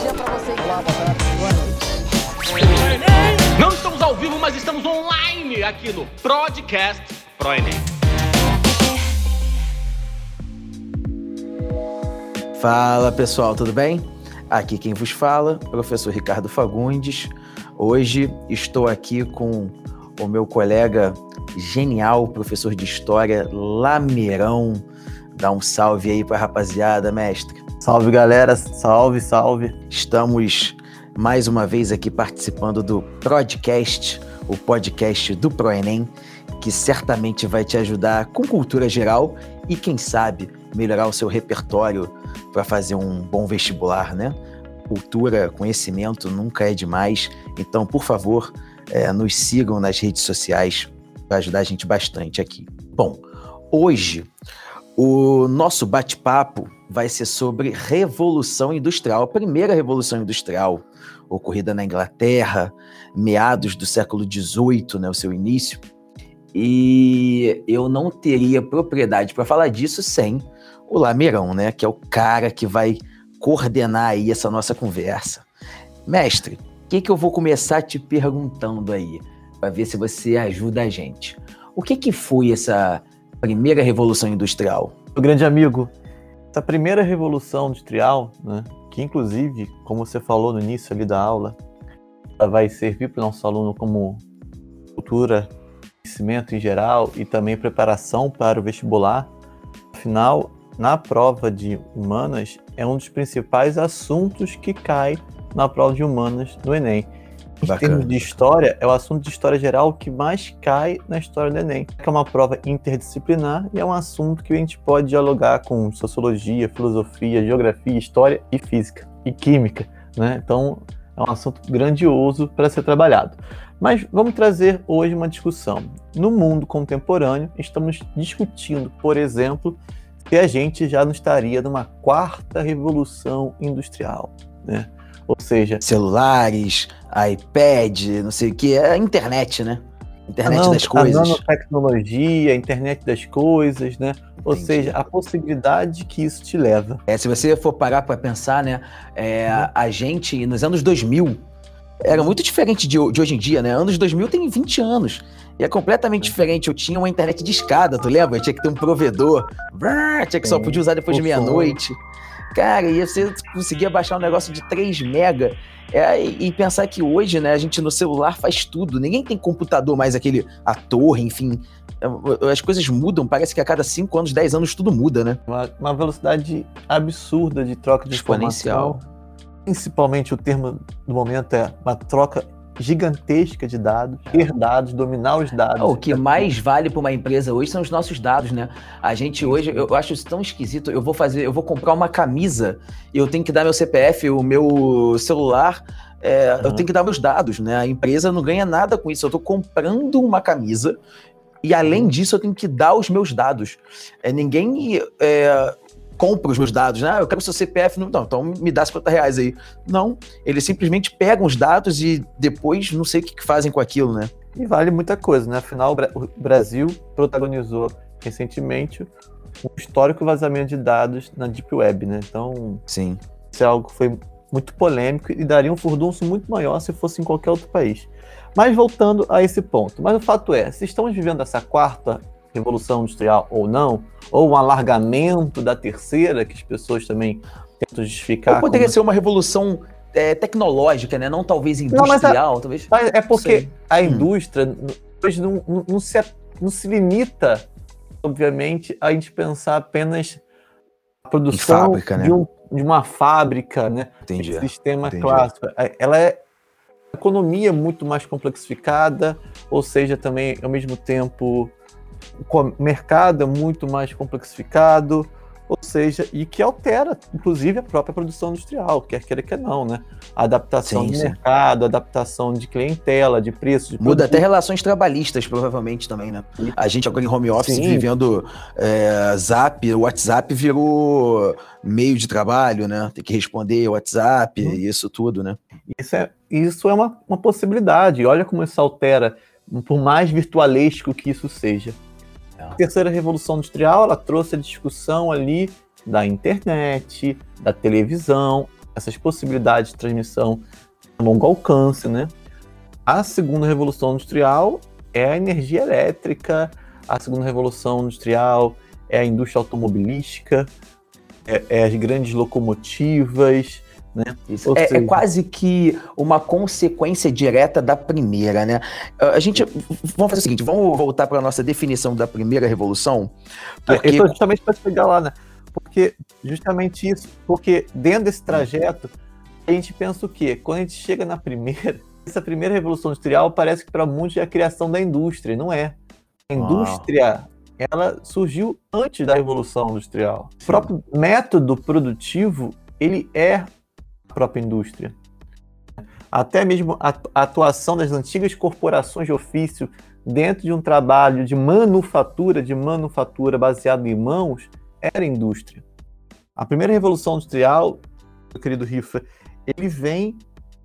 dia pra vocês. Olá, boa tarde, boa Não estamos ao vivo, mas estamos online aqui no Podcast Pro Enem. Fala pessoal, tudo bem? Aqui quem vos fala, professor Ricardo Fagundes. Hoje estou aqui com o meu colega genial, professor de História, Lameirão. Dá um salve aí pra rapaziada, mestre. Salve galera, salve, salve. Estamos mais uma vez aqui participando do Podcast, o podcast do ProEnem, que certamente vai te ajudar com cultura geral e, quem sabe, melhorar o seu repertório para fazer um bom vestibular, né? Cultura, conhecimento nunca é demais. Então, por favor, é, nos sigam nas redes sociais para ajudar a gente bastante aqui. Bom, hoje o nosso bate-papo vai ser sobre Revolução Industrial, a primeira Revolução Industrial ocorrida na Inglaterra, meados do século XVIII, né, o seu início. E eu não teria propriedade para falar disso sem o Lameirão, né, que é o cara que vai coordenar aí essa nossa conversa. Mestre, o que, que eu vou começar te perguntando aí, para ver se você ajuda a gente? O que, que foi essa primeira revolução industrial? Meu grande amigo, essa primeira revolução industrial, né, que inclusive, como você falou no início ali da aula, ela vai servir para o nosso aluno como cultura, conhecimento em geral e também preparação para o vestibular. Afinal, na prova de humanas, é um dos principais assuntos que cai na prova de humanas do Enem. Em termos de história, é o assunto de história geral que mais cai na história do Enem. É uma prova interdisciplinar e é um assunto que a gente pode dialogar com sociologia, filosofia, geografia, história e física e química. Né? Então, é um assunto grandioso para ser trabalhado. Mas vamos trazer hoje uma discussão. No mundo contemporâneo, estamos discutindo, por exemplo, se a gente já não estaria numa quarta revolução industrial. Né? Ou seja, Celulares, iPad, não sei o que, é a internet, né? Internet não, das A coisas. nanotecnologia, a internet das coisas, né? Ou Entendi. seja, a possibilidade que isso te leva. É, se você for parar para pensar, né, é, a gente, nos anos 2000, era muito diferente de, de hoje em dia, né? Anos 2000 tem 20 anos. E é completamente diferente. Eu tinha uma internet de escada, tu lembra? Eu tinha que ter um provedor. Brrr, tinha que só podia usar depois de meia-noite. Cara, e você conseguia baixar um negócio de 3 mega. É, e, pensar que hoje, né, a gente no celular faz tudo. Ninguém tem computador mais, aquele a torre, enfim. É, As coisas mudam, parece que a cada 5 anos, 10 anos tudo muda, né? Uma, uma velocidade absurda de troca de Exponencial. informação. Principalmente o termo do momento é uma troca gigantesca de dados, ter dados, dominar os dados. Ah, O que mais vale para uma empresa hoje são os nossos dados, né? A gente hoje, eu acho isso tão esquisito. Eu vou fazer, eu vou comprar uma camisa, eu tenho que dar meu CPF, o meu celular, é, eu Uhum. tenho que dar meus dados, né? A empresa não ganha nada com isso. Eu tô comprando uma camisa e além disso eu tenho que dar os meus dados. É, ninguém é, compra os meus dados, né? Ah, eu quero seu CPF, não, então me dá 50 reais aí. Não, eles simplesmente pegam os dados e depois não sei o que, que fazem com aquilo, né? E vale muita coisa, né? Afinal, o Brasil protagonizou recentemente um histórico vazamento de dados na Deep Web, né? Então, Sim. Isso é algo que foi muito polêmico e daria um furdunço muito maior se fosse em qualquer outro país. Mas voltando a esse ponto. Mas o fato é, se estamos vivendo essa quarta revolução industrial ou não, ou um alargamento da terceira, que as pessoas também tentam justificar. Ou poderia como- ser uma revolução é, tecnológica, né? Não talvez Não, mas a- industrial, talvez. É porque a Hum. indústria hoje não, não, não se, não se limita, obviamente, a gente pensar apenas a produção fábrica, né? de, um- de uma fábrica, né? Entendi. esse sistema entendi. clássico. É- Ela é economia muito mais complexificada, ou seja, também ao mesmo tempo o mercado é muito mais complexificado, ou seja, e que altera, inclusive, a própria produção industrial, quer queira que não, né? A adaptação Sim, de sim. mercado, adaptação de clientela, de preço, de Muda até produto. relações trabalhistas, provavelmente, também, né? A gente agora em home office, Sim. vivendo é, Zap, o WhatsApp virou meio de trabalho, né? Tem que responder WhatsApp, Uhum. isso tudo, né? Isso é, isso é uma, uma possibilidade. Olha como isso altera, por mais virtualesco que isso seja. A terceira revolução industrial ela trouxe a discussão ali da internet, da televisão, essas possibilidades de transmissão a longo alcance, né? A segunda revolução industrial é a energia elétrica, a segunda revolução industrial é a indústria automobilística, é, é as grandes locomotivas, né? É, é, quase que uma consequência direta da primeira, né? Ah, a gente vamos fazer o seguinte, vamos voltar para a nossa definição da primeira revolução, porque então, justamente para chegar lá, né? Porque justamente isso, porque dentro desse trajeto a gente pensa o quê? Quando a gente chega na primeira, essa primeira revolução industrial parece que para muitos é a criação da indústria, não é? A indústria ela surgiu antes da revolução industrial. O próprio método produtivo ele é própria indústria. Até mesmo a atuação das antigas corporações de ofício dentro de um trabalho de manufatura, de manufatura baseado em mãos, era indústria. A primeira revolução industrial, meu querido Rifa, ele vem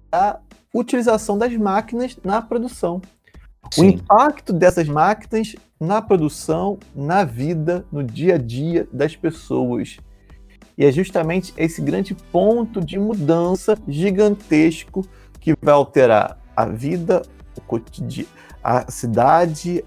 da utilização das máquinas na produção. Sim. O impacto dessas máquinas na produção, na vida, no dia a dia das pessoas. E é justamente esse grande ponto de mudança gigantesco que vai alterar a vida, o a cidade,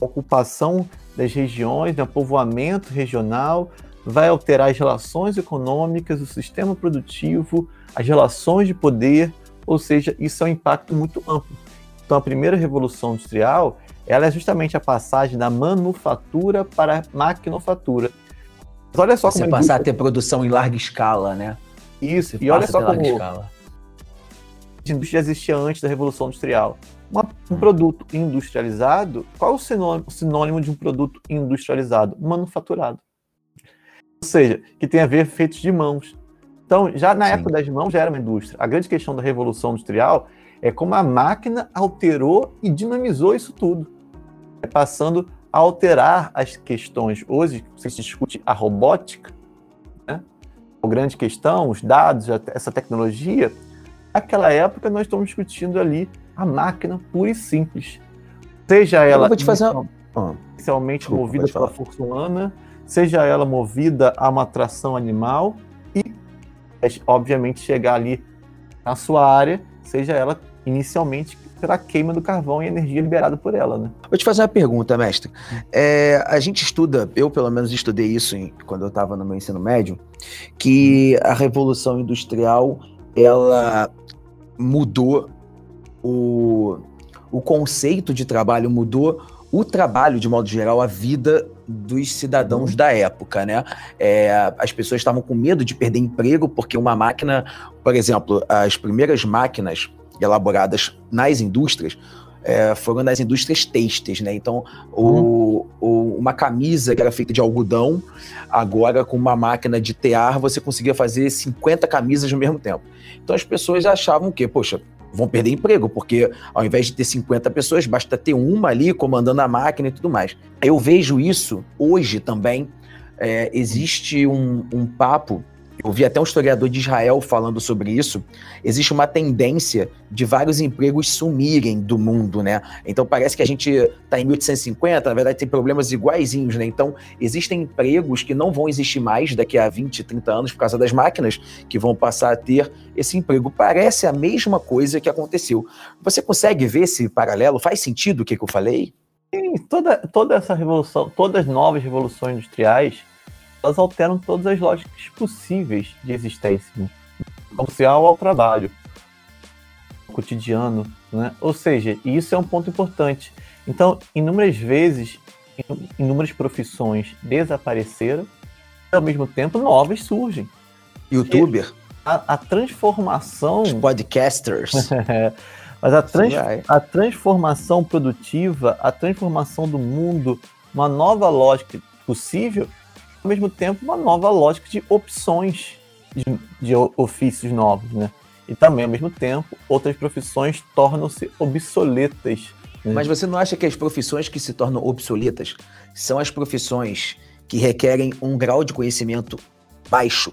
a ocupação das regiões, né, o povoamento regional, vai alterar as relações econômicas, o sistema produtivo, as relações de poder, ou seja, isso é um impacto muito amplo. Então, a primeira revolução industrial, ela é justamente a passagem da manufatura para a maquinofatura. Mas olha só Você como passar indústria... a ter produção em larga escala, né? Isso, Você e olha só como escala. a indústria existia antes da revolução industrial. Uma, um produto industrializado, qual é o sinônimo, o sinônimo de um produto industrializado? Manufaturado. Ou seja, que tem a ver feitos de mãos. Então, já na Sim. época das mãos já era uma indústria. A grande questão da Revolução Industrial é como a máquina alterou e dinamizou isso tudo. É passando alterar as questões. Hoje, você discute a robótica, né? a grande questão, os dados, essa tecnologia. Naquela época, nós estamos discutindo ali a máquina pura e simples. Seja ela Eu vou te fazer uma... inicialmente Desculpa, movida pela força humana, seja ela movida a uma atração animal e obviamente, chegar ali na sua área, seja ela inicialmente pela queima do carvão e energia liberada por ela, né? Vou te fazer uma pergunta, mestre. É, a gente estuda, eu pelo menos estudei isso em, quando eu estava no meu ensino médio, que a revolução industrial ela mudou o, o conceito de trabalho, mudou o trabalho, de modo geral, a vida dos cidadãos da época, né? É, as pessoas estavam com medo de perder emprego porque uma máquina, por exemplo, as primeiras máquinas elaboradas nas indústrias é, foram nas indústrias têxteis, né? Então, o, o, uma camisa que era feita de algodão, agora com uma máquina de tear, você conseguia fazer 50 camisas ao mesmo tempo. Então as pessoas achavam que, poxa, vão perder emprego, porque ao invés de ter 50 pessoas, basta ter uma ali comandando a máquina e tudo mais. Eu vejo isso hoje também. É, existe um, um papo eu vi até um historiador de Israel falando sobre isso. Existe uma tendência de vários empregos sumirem do mundo, né? Então parece que a gente está em 1850, na verdade tem problemas iguaizinhos, né? Então existem empregos que não vão existir mais daqui a 20, 30 anos por causa das máquinas que vão passar a ter esse emprego. Parece a mesma coisa que aconteceu. Você consegue ver esse paralelo? Faz sentido o que, que eu falei? Sim, toda, toda essa revolução, todas as novas revoluções industriais elas alteram todas as lógicas possíveis de existência, né? social ao trabalho, ao cotidiano, né? Ou seja, isso é um ponto importante. Então, inúmeras vezes, inúmeras profissões desapareceram e, ao mesmo tempo, novas surgem. Youtuber. A, a transformação. Os podcasters. Mas a, trans, a transformação produtiva, a transformação do mundo, uma nova lógica possível, ao mesmo tempo, uma nova lógica de opções de, de ofícios novos, né? E também, ao mesmo tempo, outras profissões tornam-se obsoletas. Né? Mas você não acha que as profissões que se tornam obsoletas são as profissões que requerem um grau de conhecimento baixo?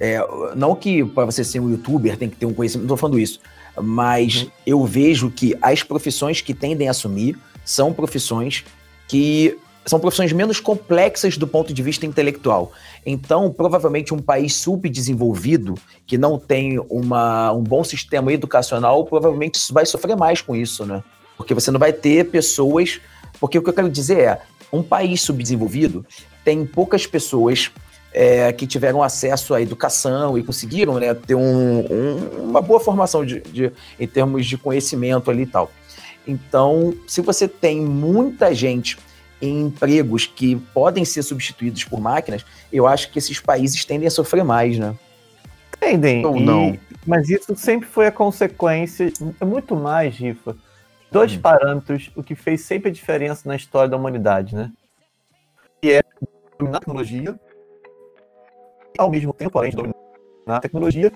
É, não que para você ser um youtuber tem que ter um conhecimento, não estou falando isso, mas uhum. eu vejo que as profissões que tendem a assumir são profissões que são profissões menos complexas do ponto de vista intelectual. Então, provavelmente um país subdesenvolvido, que não tem uma, um bom sistema educacional, provavelmente vai sofrer mais com isso, né? Porque você não vai ter pessoas. Porque o que eu quero dizer é, um país subdesenvolvido tem poucas pessoas é, que tiveram acesso à educação e conseguiram né, ter um, um, uma boa formação de, de, em termos de conhecimento ali e tal. Então, se você tem muita gente em empregos que podem ser substituídos por máquinas, eu acho que esses países tendem a sofrer mais, né? Tendem. Ou não. Mas isso sempre foi a consequência, é muito mais, Rifa. Dois hum. parâmetros, o que fez sempre a diferença na história da humanidade, né? Que é dominar a tecnologia, e, ao mesmo tempo, além de dominar a tecnologia,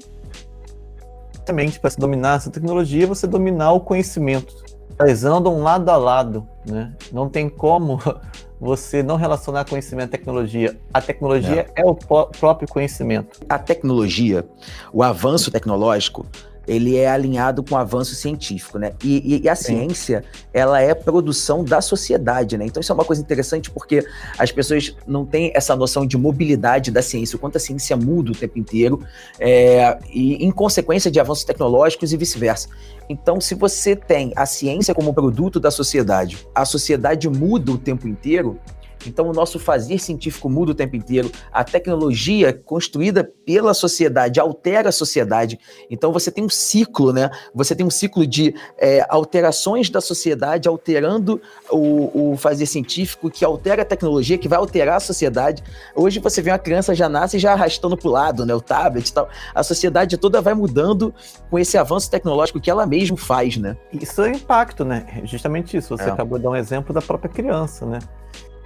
também para se dominar essa tecnologia, você dominar o conhecimento elas andam lado a lado, né? Não tem como você não relacionar conhecimento à tecnologia. A tecnologia é, é o próprio conhecimento. A tecnologia, o avanço tecnológico, ele é alinhado com o avanço científico, né? E, e a Sim. ciência, ela é produção da sociedade, né? Então isso é uma coisa interessante porque as pessoas não têm essa noção de mobilidade da ciência, o quanto a ciência muda o tempo inteiro, é, e em consequência de avanços tecnológicos e vice-versa. Então, se você tem a ciência como produto da sociedade, a sociedade muda o tempo inteiro, então, o nosso fazer científico muda o tempo inteiro. A tecnologia construída pela sociedade altera a sociedade. Então, você tem um ciclo, né? Você tem um ciclo de é, alterações da sociedade alterando o, o, fazer científico, que altera a tecnologia, que vai alterar a sociedade. Hoje, você vê uma criança já nasce já arrastando para o lado, né? O tablet e tal. A sociedade toda vai mudando com esse avanço tecnológico que ela mesma faz, né? Isso é impacto, né? Justamente isso. Você é. acabou de dar um exemplo da própria criança, né?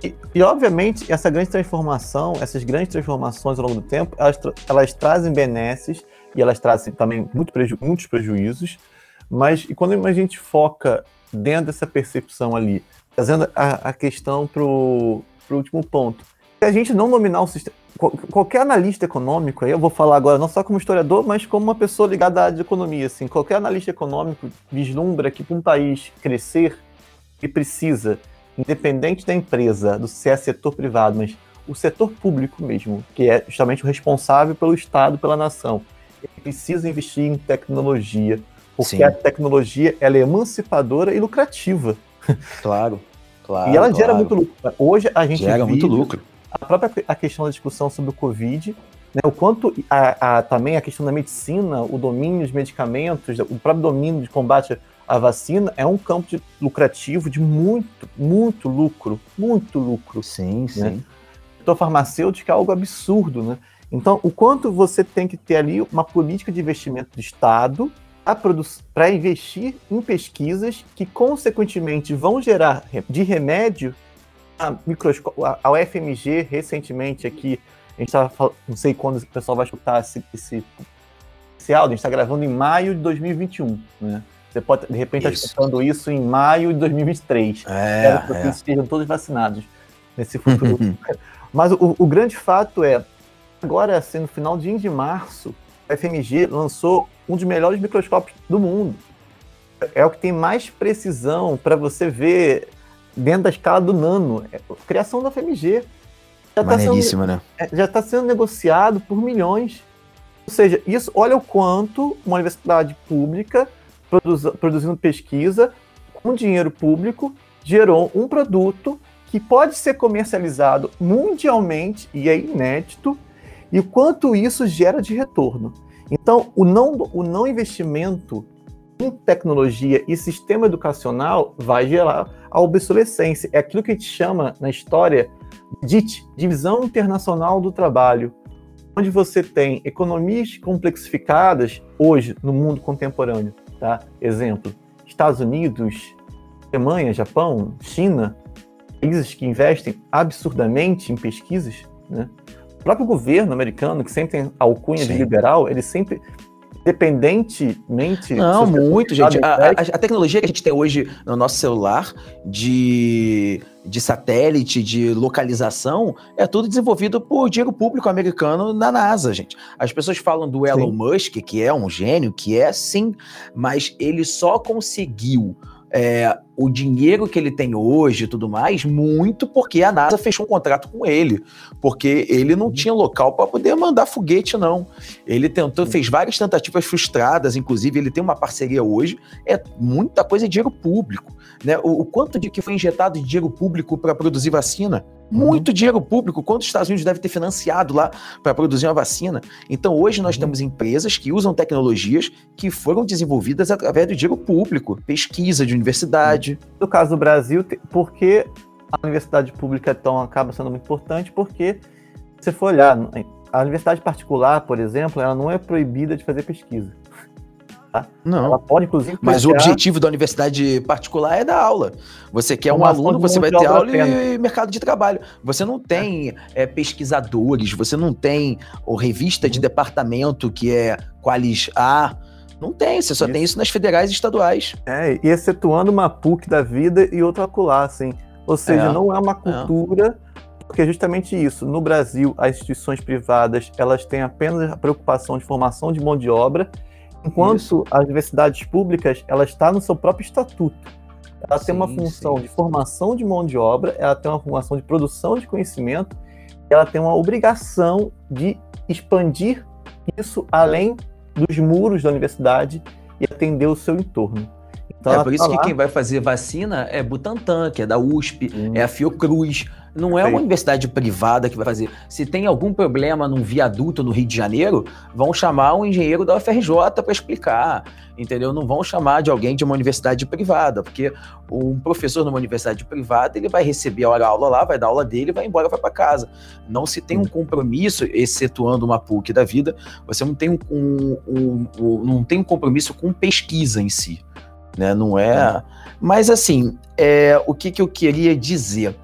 E, e, obviamente, essa grande transformação, essas grandes transformações ao longo do tempo, elas, elas trazem benesses e elas trazem também muito preju muitos prejuízos, mas e quando a gente foca dentro dessa percepção ali, trazendo a, a questão para o último ponto, se a gente não dominar o sistema, qualquer analista econômico, aí eu vou falar agora não só como historiador, mas como uma pessoa ligada à área de economia, assim, qualquer analista econômico vislumbra que para um país crescer, ele precisa independente da empresa, do se é setor privado, mas o setor público mesmo, que é justamente o responsável pelo Estado, pela nação, ele precisa investir em tecnologia, porque Sim. a tecnologia ela é emancipadora e lucrativa. Claro, claro. E ela claro. gera muito lucro. Hoje a gente gera muito lucro. A própria a questão da discussão sobre o Covid, né, o quanto a, a, também a questão da medicina, o domínio dos medicamentos, o próprio domínio de combate a vacina é um campo de, lucrativo de muito, muito lucro, muito lucro. Sim, né? sim. O setor farmacêutico é algo absurdo, né? Então, o quanto você tem que ter ali uma política de investimento do Estado para investir em pesquisas que, consequentemente, vão gerar de remédio a, a UFMG, recentemente aqui, a gente estava não sei quando o pessoal vai escutar esse, esse, esse áudio, a gente está gravando em maio de 2021, né? Você pode, de repente, estar tá escutando isso em maio de 2023. É, Espero que é. estejam todos vacinados nesse futuro. Mas o, o, grande fato é, agora, assim, no final de março, a FMG lançou um dos melhores microscópios do mundo. É o que tem mais precisão para você ver dentro da escala do nano. É criação da FMG. Já está sendo, né? É, já está sendo negociado por milhões. Ou seja, isso, olha o quanto uma universidade pública produzindo pesquisa com dinheiro público, gerou um produto que pode ser comercializado mundialmente e é inédito, e quanto isso gera de retorno. Então, o não, o não investimento em tecnologia e sistema educacional vai gerar a obsolescência. É aquilo que a gente chama na história de divisão internacional do trabalho, onde você tem economias complexificadas hoje no mundo contemporâneo Tá? Exemplo, Estados Unidos, Alemanha, Japão, China, países que investem absurdamente em pesquisas, né? O próprio governo americano, que sempre tem alcunha Sim. de liberal, ele sempre independentemente. Não, muito, gente. A, a, a, tecnologia que a gente tem hoje no nosso celular de, de satélite, de localização, é tudo desenvolvido por dinheiro público americano na NASA, gente. As pessoas falam do Elon sim. Musk, que é um gênio, que é sim, mas ele só conseguiu. É, o dinheiro que ele tem hoje e tudo mais, muito porque a NASA fechou um contrato com ele, porque ele não tinha local para poder mandar foguete, não. Ele tentou, fez várias tentativas frustradas, inclusive ele tem uma parceria hoje, é muita coisa de dinheiro público. Né? O, o quanto de que foi injetado de dinheiro público para produzir vacina? Muito uhum. dinheiro público. Quanto os Estados Unidos deve ter financiado lá para produzir uma vacina? Então, hoje nós uhum. temos empresas que usam tecnologias que foram desenvolvidas através do dinheiro público, pesquisa de universidade. No caso do Brasil, por que a universidade pública então acaba sendo muito importante? Porque, se for olhar, a universidade particular, por exemplo, ela não é proibida de fazer pesquisa. Tá? Não. Ela pode, inclusive. Mas o objetivo da universidade particular é dar aula. Você quer um aluno, você vai ter aula e mercado de trabalho. Você não tem é. É, pesquisadores, você não tem ou revista de departamento que é Qualis A. Não tem, você só isso. tem isso nas federais e estaduais. É, e excetuando uma PUC da vida e outra acolá, assim. Ou seja, é. não é uma é. cultura, é. porque é justamente isso. No Brasil, as instituições privadas, elas têm apenas a preocupação de formação de mão de obra, Enquanto Isso. as universidades públicas, ela está no seu próprio estatuto. Ela sim, tem uma função sim. de formação de mão de obra, ela tem uma função de produção de conhecimento, ela tem uma obrigação de expandir isso além dos muros da universidade e atender o seu entorno. Então, é por isso tá que lá... quem vai fazer vacina é Butantan, que é da USP, hum. é a Fiocruz. Não é uma universidade privada que vai fazer. Se tem algum problema num viaduto no Rio de Janeiro, vão chamar um engenheiro da UFRJ para explicar, entendeu? Não vão chamar de alguém de uma universidade privada, porque um professor numa universidade privada, ele vai receber a hora aula lá, vai dar aula dele, vai embora, vai para casa. Não se tem um compromisso, excetuando uma PUC da vida, você não tem um, um, um, um não tem um compromisso com pesquisa em si, né? Não é. Mas assim, é, o que, que eu queria dizer?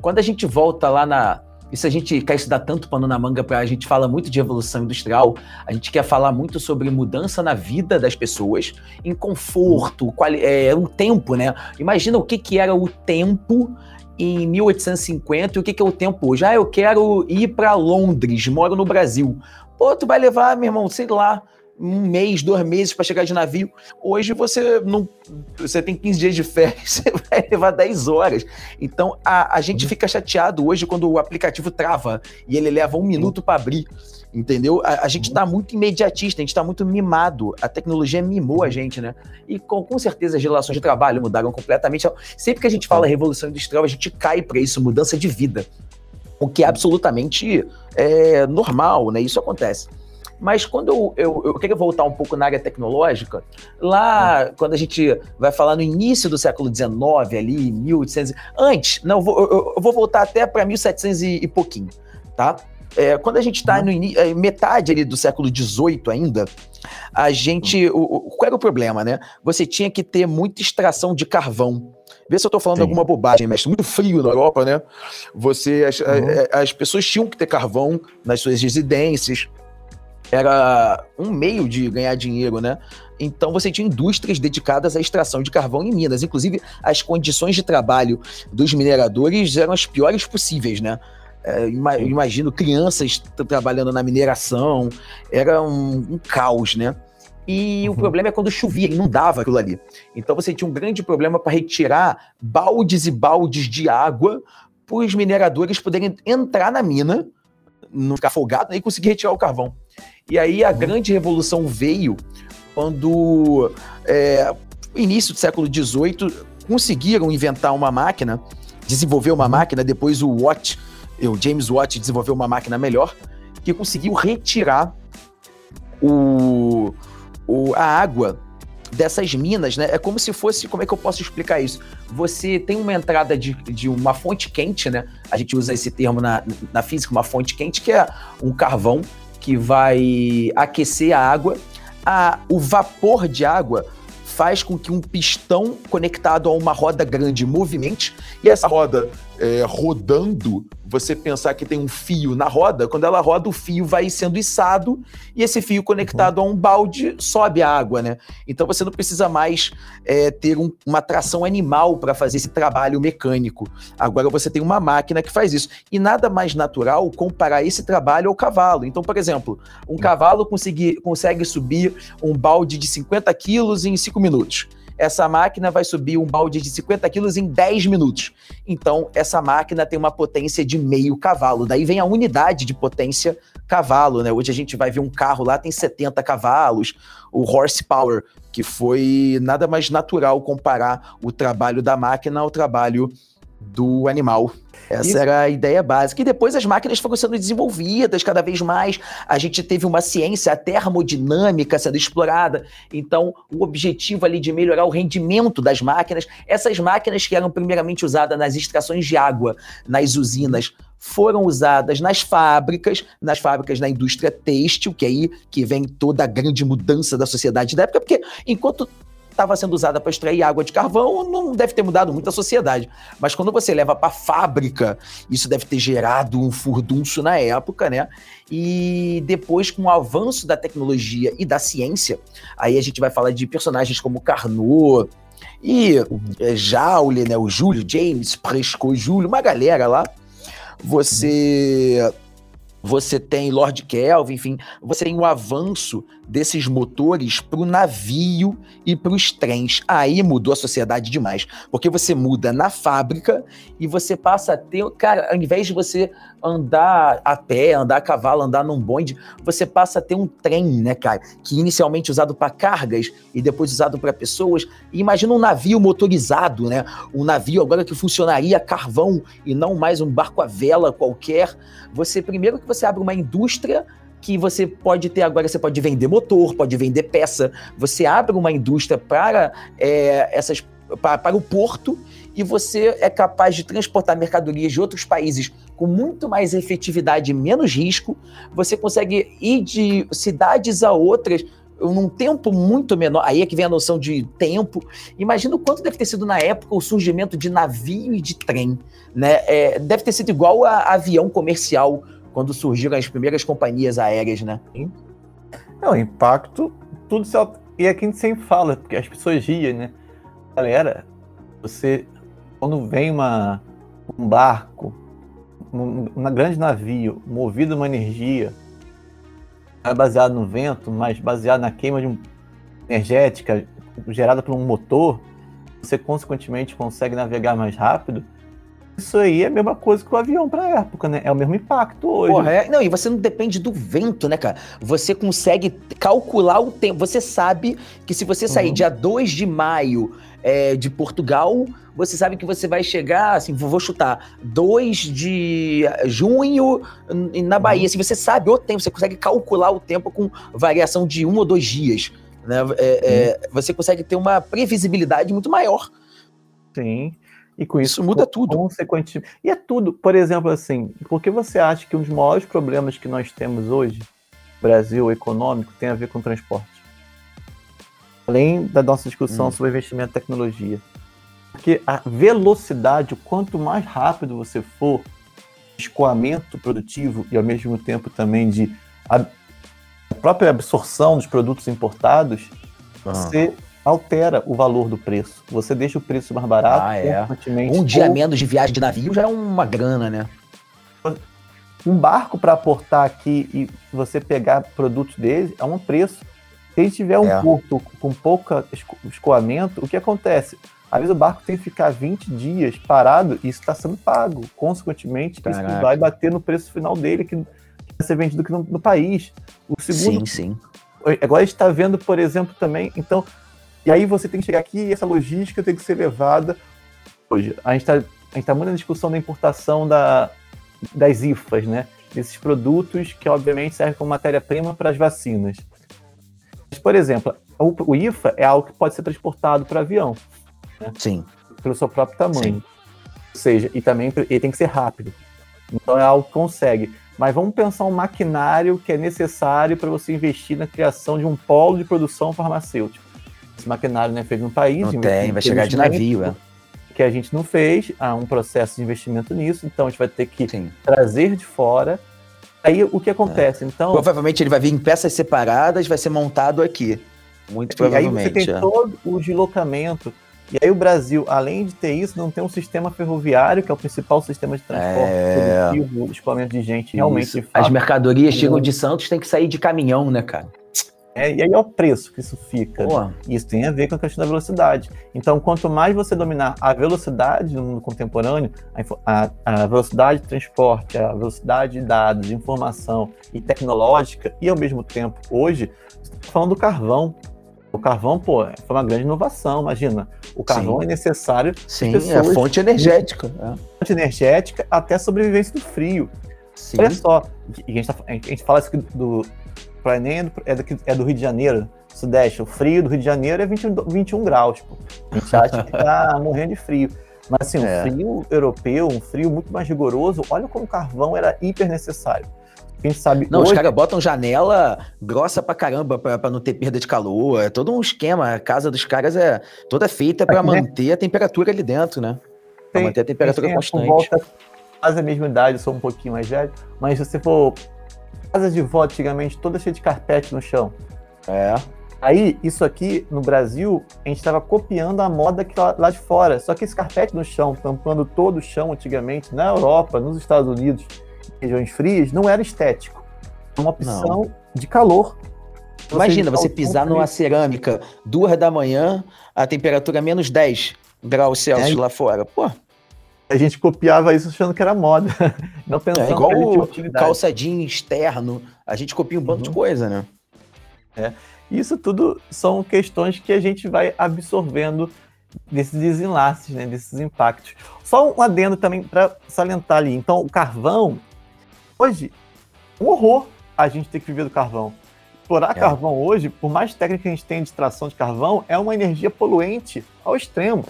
Quando a gente volta lá na. Isso a gente quer estudar tanto pano na manga para a gente fala muito de evolução industrial, a gente quer falar muito sobre mudança na vida das pessoas, em conforto, qual, é, o tempo, né? Imagina o que, que era o tempo em 1850 e o que, que é o tempo hoje. Ah, eu quero ir para Londres, moro no Brasil. Pô, tu vai levar, meu irmão, sei lá, um mês, dois meses para chegar de navio. Hoje você não. Você tem 15 dias de férias, você vai levar 10 horas. Então a, a gente fica chateado hoje quando o aplicativo trava e ele leva um minuto para abrir. Entendeu? A, a gente está muito imediatista, a gente está muito mimado. A tecnologia mimou a gente, né? E com, com certeza as relações de trabalho mudaram completamente. Então, sempre que a gente fala revolução industrial, a gente cai para isso, mudança de vida. O que é absolutamente é, normal, né? Isso acontece. Mas quando eu, eu, eu queria voltar um pouco na área tecnológica, lá hum. quando a gente vai falar no início do século XIX, ali, 1800. Antes, não, eu vou, eu, vou voltar até para 1700 e, e pouquinho, tá? É, quando a gente está no é, metade ali do século XVIII ainda, a gente. O, o, qual era o problema, né? Você tinha que ter muita extração de carvão. Vê se eu estou falando Sim. alguma bobagem, mas muito frio na Europa, né? Você, as, uhum. as, as pessoas tinham que ter carvão nas suas residências era um meio de ganhar dinheiro, né? Então você tinha indústrias dedicadas à extração de carvão em Minas. Inclusive, as condições de trabalho dos mineradores eram as piores possíveis, né? É, imagino crianças trabalhando na mineração, era um, um caos, né? E uhum. o problema é quando chovia, inundava aquilo ali. Então você tinha um grande problema para retirar baldes e baldes de água para os mineradores poderem entrar na mina, não ficar afogado e conseguir retirar o carvão. E aí a grande revolução veio quando, é, início do século XVIII, conseguiram inventar uma máquina, desenvolver uma uhum. máquina, depois o Watt, o James Watt desenvolveu uma máquina melhor, que conseguiu retirar o, o, a água dessas minas, né? É como se fosse, como é que eu posso explicar isso? Você tem uma entrada de, de uma fonte quente, né? A gente usa esse termo na, na física, uma fonte quente, que é um carvão que vai aquecer a água. A, o vapor de água faz com que um pistão conectado a uma roda grande movimente, e essa roda é, rodando, você pensar que tem um fio na roda, quando ela roda, o fio vai sendo içado e esse fio conectado uhum. a um balde sobe a água, né? Então você não precisa mais é, ter um, uma tração animal para fazer esse trabalho mecânico. Agora você tem uma máquina que faz isso. E nada mais natural comparar esse trabalho ao cavalo. Então, por exemplo, um cavalo consegue, consegue subir um balde de 50 quilos em 5 minutos. Essa máquina vai subir um balde de 50 quilos em 10 minutos. Então, essa máquina tem uma potência de meio cavalo. Daí vem a unidade de potência cavalo, né? Hoje a gente vai ver um carro lá, tem 70 cavalos, o horsepower, que foi nada mais natural comparar o trabalho da máquina ao trabalho do animal. Essa Isso. era a ideia básica. E depois as máquinas foram sendo desenvolvidas cada vez mais. A gente teve uma ciência, a termodinâmica sendo explorada. Então, o objetivo ali de melhorar o rendimento das máquinas, essas máquinas que eram primeiramente usadas nas extrações de água, nas usinas, foram usadas nas fábricas, nas fábricas da indústria têxtil, que é aí que vem toda a grande mudança da sociedade da época, porque enquanto estava sendo usada para extrair água de carvão, não deve ter mudado muito a sociedade. Mas quando você leva para fábrica, isso deve ter gerado um furdunço na época, né? E depois, com o avanço da tecnologia e da ciência, aí a gente vai falar de personagens como Carnot e é, Joule, né? O Júlio, James, Prescott, Júlio, uma galera lá. Você você tem Lord Kelvin, enfim, você tem o avanço desses motores para o navio e para os trens. Aí mudou a sociedade demais, porque você muda na fábrica e você passa a ter, cara, ao invés de você andar a pé, andar a cavalo, andar num bonde, você passa a ter um trem, né, cara, que inicialmente usado para cargas e depois usado para pessoas. E imagina um navio motorizado, né? Um navio agora que funcionaria a carvão e não mais um barco a vela qualquer. Você primeiro você abre uma indústria que você pode ter agora, você pode vender motor, pode vender peça, você abre uma indústria para é, essas para, para o porto e você é capaz de transportar mercadorias de outros países com muito mais efetividade e menos risco. Você consegue ir de cidades a outras num tempo muito menor. Aí é que vem a noção de tempo. Imagina o quanto deve ter sido na época o surgimento de navio e de trem. Né? É, deve ter sido igual a avião comercial quando surgiram as primeiras companhias aéreas, né? Sim. Não, impacto, tudo se E aqui a gente sempre fala, porque as pessoas riam, né? Galera, você, quando vem uma, um barco, um, um grande navio, movido uma energia, é baseado no vento, mas baseado na queima de um, energética gerada por um motor, você consequentemente consegue navegar mais rápido isso aí é a mesma coisa que o avião para a época, né? É o mesmo impacto hoje. Porra, é... Não, e você não depende do vento, né, cara? Você consegue calcular o tempo. Você sabe que se você sair uhum. dia 2 de maio é, de Portugal, você sabe que você vai chegar, assim, vou chutar, 2 de junho na Bahia. Uhum. Se você sabe o tempo, você consegue calcular o tempo com variação de um ou dois dias. Né? É, uhum. Você consegue ter uma previsibilidade muito maior. Sim. E com isso, muda tudo. Consequentemente. E é tudo, por exemplo, assim, por que você acha que um dos maiores problemas que nós temos hoje, Brasil econômico, tem a ver com transporte? Além da nossa discussão hum. sobre investimento em tecnologia. Porque a velocidade, o quanto mais rápido você for, escoamento produtivo e ao mesmo tempo também de a própria absorção dos produtos importados, ah. você altera o valor do preço. Você deixa o preço mais barato. Ah, é. Um dia ou... menos de viagem de navio já é uma grana, né? Um barco para aportar aqui e você pegar produtos dele é um preço. Se ele tiver um é. porto com pouco escoamento, o que acontece? Às vezes o barco tem que ficar 20 dias parado e isso está sendo pago. Consequentemente, Caraca. isso vai bater no preço final dele, que vai ser vendido aqui no, no país. O segundo, sim, sim. Agora a gente está vendo, por exemplo, também. Então, e aí você tem que chegar aqui e essa logística tem que ser levada. Hoje, a gente está tá muito na discussão da importação da, das IFAs, né? Desses produtos que, obviamente, servem como matéria-prima para as vacinas. Mas, por exemplo, o, o, IFA é algo que pode ser transportado para avião. Né? Sim. Pelo seu próprio tamanho. Sim. Ou seja, e também ele tem que ser rápido. Então é algo que consegue. Mas vamos pensar um maquinário que é necessário para você investir na criação de um polo de produção farmacêutica. Esse maquinário não é feito no país. Não tem, vai chegar de navio, é. Que a gente não fez, há um processo de investimento nisso, então a gente vai ter que Sim. trazer de fora. Aí o que acontece? É. Então, provavelmente ele vai vir em peças separadas, vai ser montado aqui. Muito provavelmente. Aí você tem é. todo o deslocamento. E aí o Brasil, além de ter isso, não tem um sistema ferroviário, que é o principal sistema de transporte é... produtivo, escoamento de gente realmente. As mercadorias chegam de Santos, tem que sair de caminhão, né, cara? É, e aí é o preço que isso fica. Pô. Isso tem a ver com a questão da velocidade. Então, quanto mais você dominar a velocidade no mundo contemporâneo, a a, velocidade de transporte, a velocidade de dados, de informação e tecnológica, e ao mesmo tempo, hoje, você está falando do carvão. O carvão, pô, foi uma grande inovação, imagina. O carvão Sim. é necessário Sim, pessoas- é fonte energética. É. fonte energética até a sobrevivência do frio. Sim. Olha só, a gente, tá- a gente- a gente fala isso aqui do Enem, é do- é, é do Rio de Janeiro, Sudeste. O frio do Rio de Janeiro é 21, 21 graus, pô. A gente acha que tá morrendo de frio. Mas assim, É. um frio europeu, um frio muito mais rigoroso, olha como o carvão era hiper necessário. A gente sabe Não, os hoje, caras botam janela grossa pra caramba pra, pra não ter perda de calor. É todo um esquema. A casa dos caras é toda feita pra Aqui, né? manter a temperatura ali dentro, né? Pra tem- manter a temperatura tem, é, por constante. volta quase a mesma idade, eu sou um pouquinho mais velho, mas se você for casas de vó antigamente, toda cheia de carpete no chão. É. Aí, isso aqui no Brasil, a gente estava copiando a moda que lá, lá de fora. Só que esse carpete no chão, tampando todo o chão antigamente, na Europa, nos Estados Unidos, regiões frias, não era estético. É uma opção de calor. Imagina você deixar o pisar numa cerâmica duas da manhã, a temperatura menos 10 graus Celsius É. lá fora. Pô, A gente copiava isso achando que era moda. Não pensando é igual que o calça jeans externo. A gente copia um bando de Uhum. coisa, né? Isso tudo são questões que a gente vai absorvendo desses desenlaces, né, desses impactos. Só um adendo também para salientar ali. Então, o carvão, hoje, um horror a gente ter que viver do carvão. Explorar É. carvão hoje, por mais técnica que a gente tem de extração de carvão, é uma energia poluente ao extremo.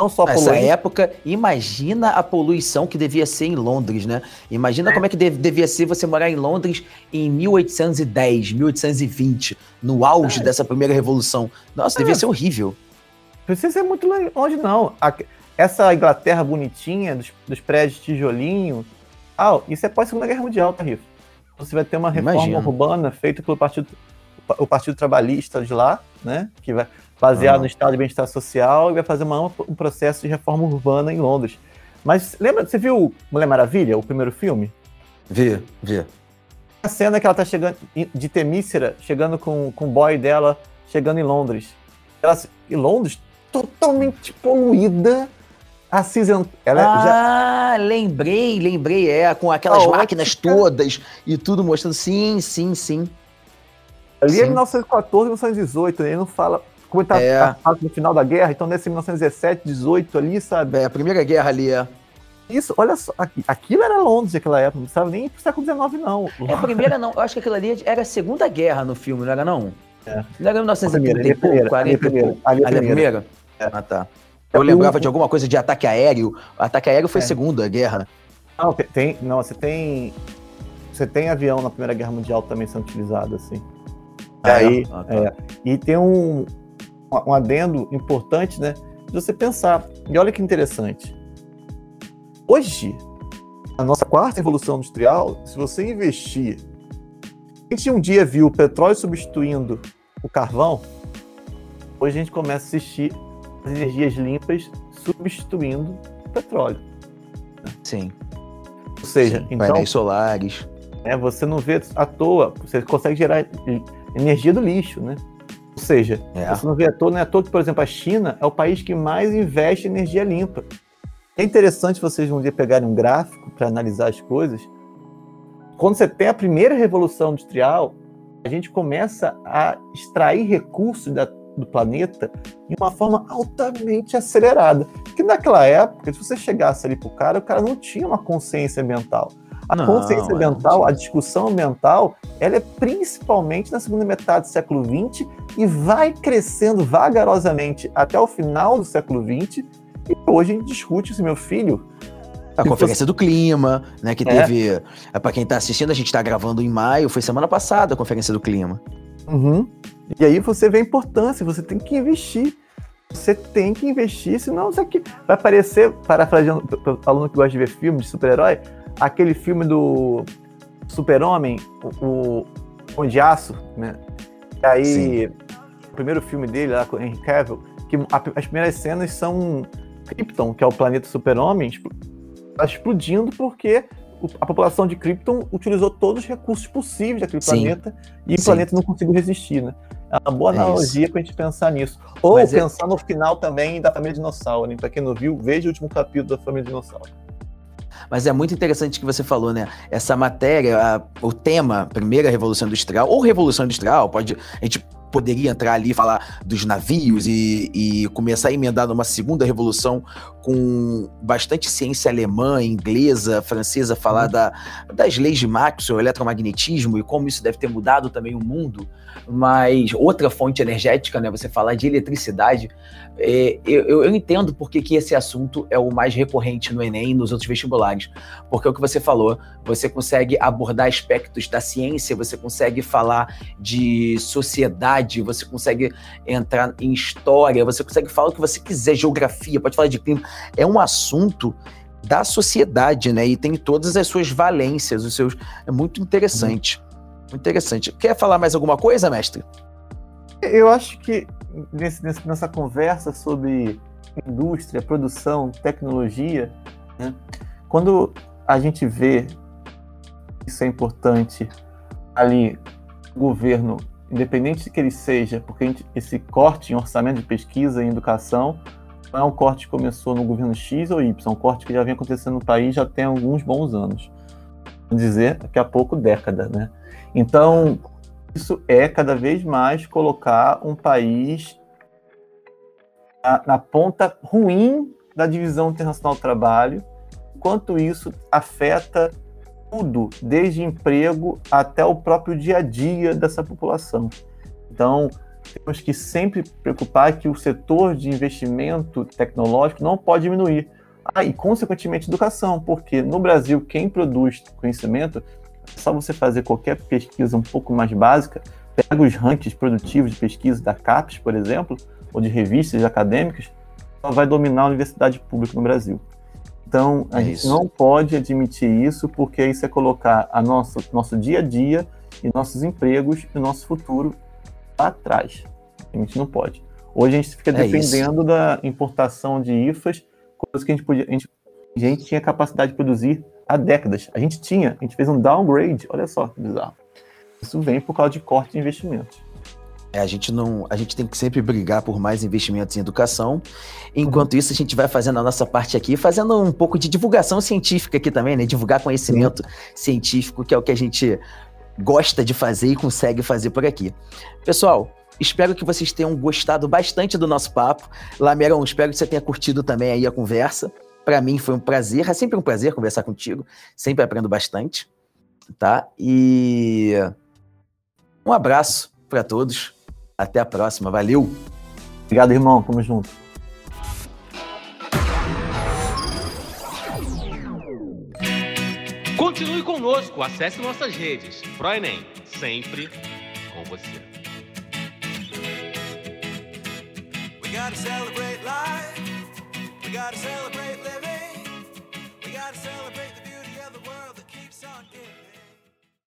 Não só Nessa poluente, época, imagina a poluição que devia ser em Londres, né? Imagina como é que devia ser você morar em Londres em 1810, 1820, no auge É. dessa primeira revolução. Nossa, devia ser horrível. Não precisa ser muito longe, não. Essa Inglaterra bonitinha, dos, dos prédios tijolinho, ah, isso é pós-segunda guerra mundial, tá, Rifo? Você vai ter uma reforma Imagino. urbana feita pelo partido, o Partido Trabalhista de lá, né? Que vai baseado Ah. no Estado de Bem-Estar Social e vai fazer uma, um processo de reforma urbana em Londres. Mas lembra, você viu Mulher Maravilha, o primeiro filme? Vê, vê. A cena que ela tá chegando, de Temícera, chegando com, com o boy dela, chegando em Londres. Ela, em Londres, totalmente poluída, acinzentada. Ela já ah, lembrei, lembrei, é, com aquelas A máquinas ótica. todas e tudo mostrando. Sim, sim, sim. ali é sim. 1914, 1918, né? ele não fala como está É. no final da guerra, então nesse 1917, 18 ali, sabe? É, a primeira guerra ali é. Isso, olha só, aqui- aquilo era Londres naquela época, não precisava nem ir pro século XIX, não. É a primeira, não. Eu acho que aquilo ali era a segunda guerra no filme, não era, não? É. Não era A 1930 primeira, e ali é a pouco, primeira, ali é a 40 e primeira, pouco. ali é a Ali é a primeira. primeira? Ah, tá. É Eu lembrava de alguma coisa de ataque aéreo. O ataque aéreo foi É. segunda guerra. Não, tem, não, você tem. Você tem avião na Primeira Guerra Mundial também sendo utilizado, assim. E Ah, é? aí, Ah, tá. é, e tem um, um adendo importante, né? De você pensar. E olha que interessante. Hoje, a nossa quarta revolução industrial, se você investir. A gente um dia viu o petróleo substituindo o carvão, hoje a gente começa a assistir as energias limpas substituindo o petróleo. Sim. Ou seja, Sim, então Painéis solares. é, você não vê à toa, você consegue gerar energia do lixo, né? Ou seja, É. você não vê à toa, não é à toa que, por exemplo, a China é o país que mais investe em energia limpa. É interessante vocês um dia pegarem um gráfico para analisar as coisas. Quando você tem a primeira revolução industrial, a gente começa a extrair recursos da- do planeta de uma forma altamente acelerada. Que naquela época, se você chegasse ali pro cara, o cara não tinha uma consciência ambiental. A Não, consciência é, ambiental, não a discussão ambiental, ela é principalmente na segunda metade do século XX e vai crescendo vagarosamente até o final do século XX. E hoje a gente discute isso, meu filho. A Conferência do Clima, né? Que É. teve. É. Para quem tá assistindo, a gente tá gravando em maio, foi semana passada a Conferência do Clima. Uhum. E aí você vê a importância, você tem que investir. Você tem que investir, senão isso aqui vai parecer, parafraseando aluno que gosta de ver filmes de super-herói, aquele filme do Super-Homem, o, o de Aço, né? E aí, Sim. o primeiro filme dele, lá com o Henry Cavill, que a- as primeiras cenas são Krypton, que é o planeta Super-Homem, expl- tá explodindo porque a população de Krypton utilizou todos os recursos possíveis daquele Sim. planeta e Sim. o planeta não conseguiu resistir, né? É uma boa é analogia para a gente pensar nisso. Ou Mas é pensar é... no final também da família dinossauro, né? Para quem não viu, veja o último capítulo da família dinossauro. Mas é muito interessante que você falou, né? Essa matéria, a, o tema, primeira revolução industrial, ou revolução industrial, pode. A gente poderia entrar ali e falar dos navios e, e, começar a emendar numa segunda revolução com bastante ciência alemã, inglesa, francesa, falar uhum. da, das leis de Maxwell, eletromagnetismo e como isso deve ter mudado também o mundo. Mas outra fonte energética, né? Você falar de eletricidade, é, eu, eu, entendo porque que esse assunto é o mais recorrente no Enem e nos outros vestibulares. Porque é o que você falou, você consegue abordar aspectos da ciência, você consegue falar de sociedade, você consegue entrar em história, você consegue falar o que você quiser, geografia, pode falar de clima. É um assunto da sociedade, né? E tem todas as suas valências, os seus. É muito interessante. Muito interessante. Quer falar mais alguma coisa, mestre? Eu acho que nesse, nessa conversa sobre indústria, produção, tecnologia, né, quando a gente vê isso é importante ali, governo, independente de que ele seja, porque gente, esse corte em orçamento de pesquisa e educação não é um corte que começou no governo X ou Y, é um corte que já vem acontecendo no país já tem alguns bons anos. Vamos dizer, daqui a pouco, década, né? Então, isso é cada vez mais colocar um país na, na ponta ruim da divisão internacional do trabalho, quanto isso afeta tudo, desde emprego até o próprio dia a dia dessa população. Então, temos que sempre preocupar que o setor de investimento tecnológico não pode diminuir. Ah, e, consequentemente, educação, porque no Brasil, quem produz conhecimento é só você fazer qualquer pesquisa um pouco mais básica, pega os rankings produtivos de pesquisa da CAPES, por exemplo, ou de revistas acadêmicas, ela vai dominar a universidade pública no Brasil. Então, a é gente isso. não pode admitir isso, porque isso é colocar a nosso, nosso dia a dia e nossos empregos e nosso futuro para trás. A gente não pode. Hoje a gente fica é dependendo isso. da importação de IFAs, coisas que a gente podia. A gente, a gente tinha capacidade de produzir há décadas. A gente tinha, a gente fez um downgrade, olha só que bizarro. Isso vem por causa de corte de investimentos. É, a gente não, a gente tem que sempre brigar por mais investimentos em educação. Enquanto isso, a gente vai fazendo a nossa parte aqui, fazendo um pouco de divulgação científica aqui também, né? Divulgar conhecimento científico, que é o que a gente gosta de fazer e consegue fazer por aqui. Pessoal, espero que vocês tenham gostado bastante do nosso papo. Lamerão, espero que você tenha curtido também aí a conversa. Para mim foi um prazer, é sempre um prazer conversar contigo, sempre aprendo bastante, tá? E um abraço para todos. Até a próxima. Valeu. Obrigado, irmão. Tamo junto. Continue conosco, acesse nossas redes. ProEnem, sempre com você. We gotta celebrate life. We gotta celebrate living. We gotta celebrate the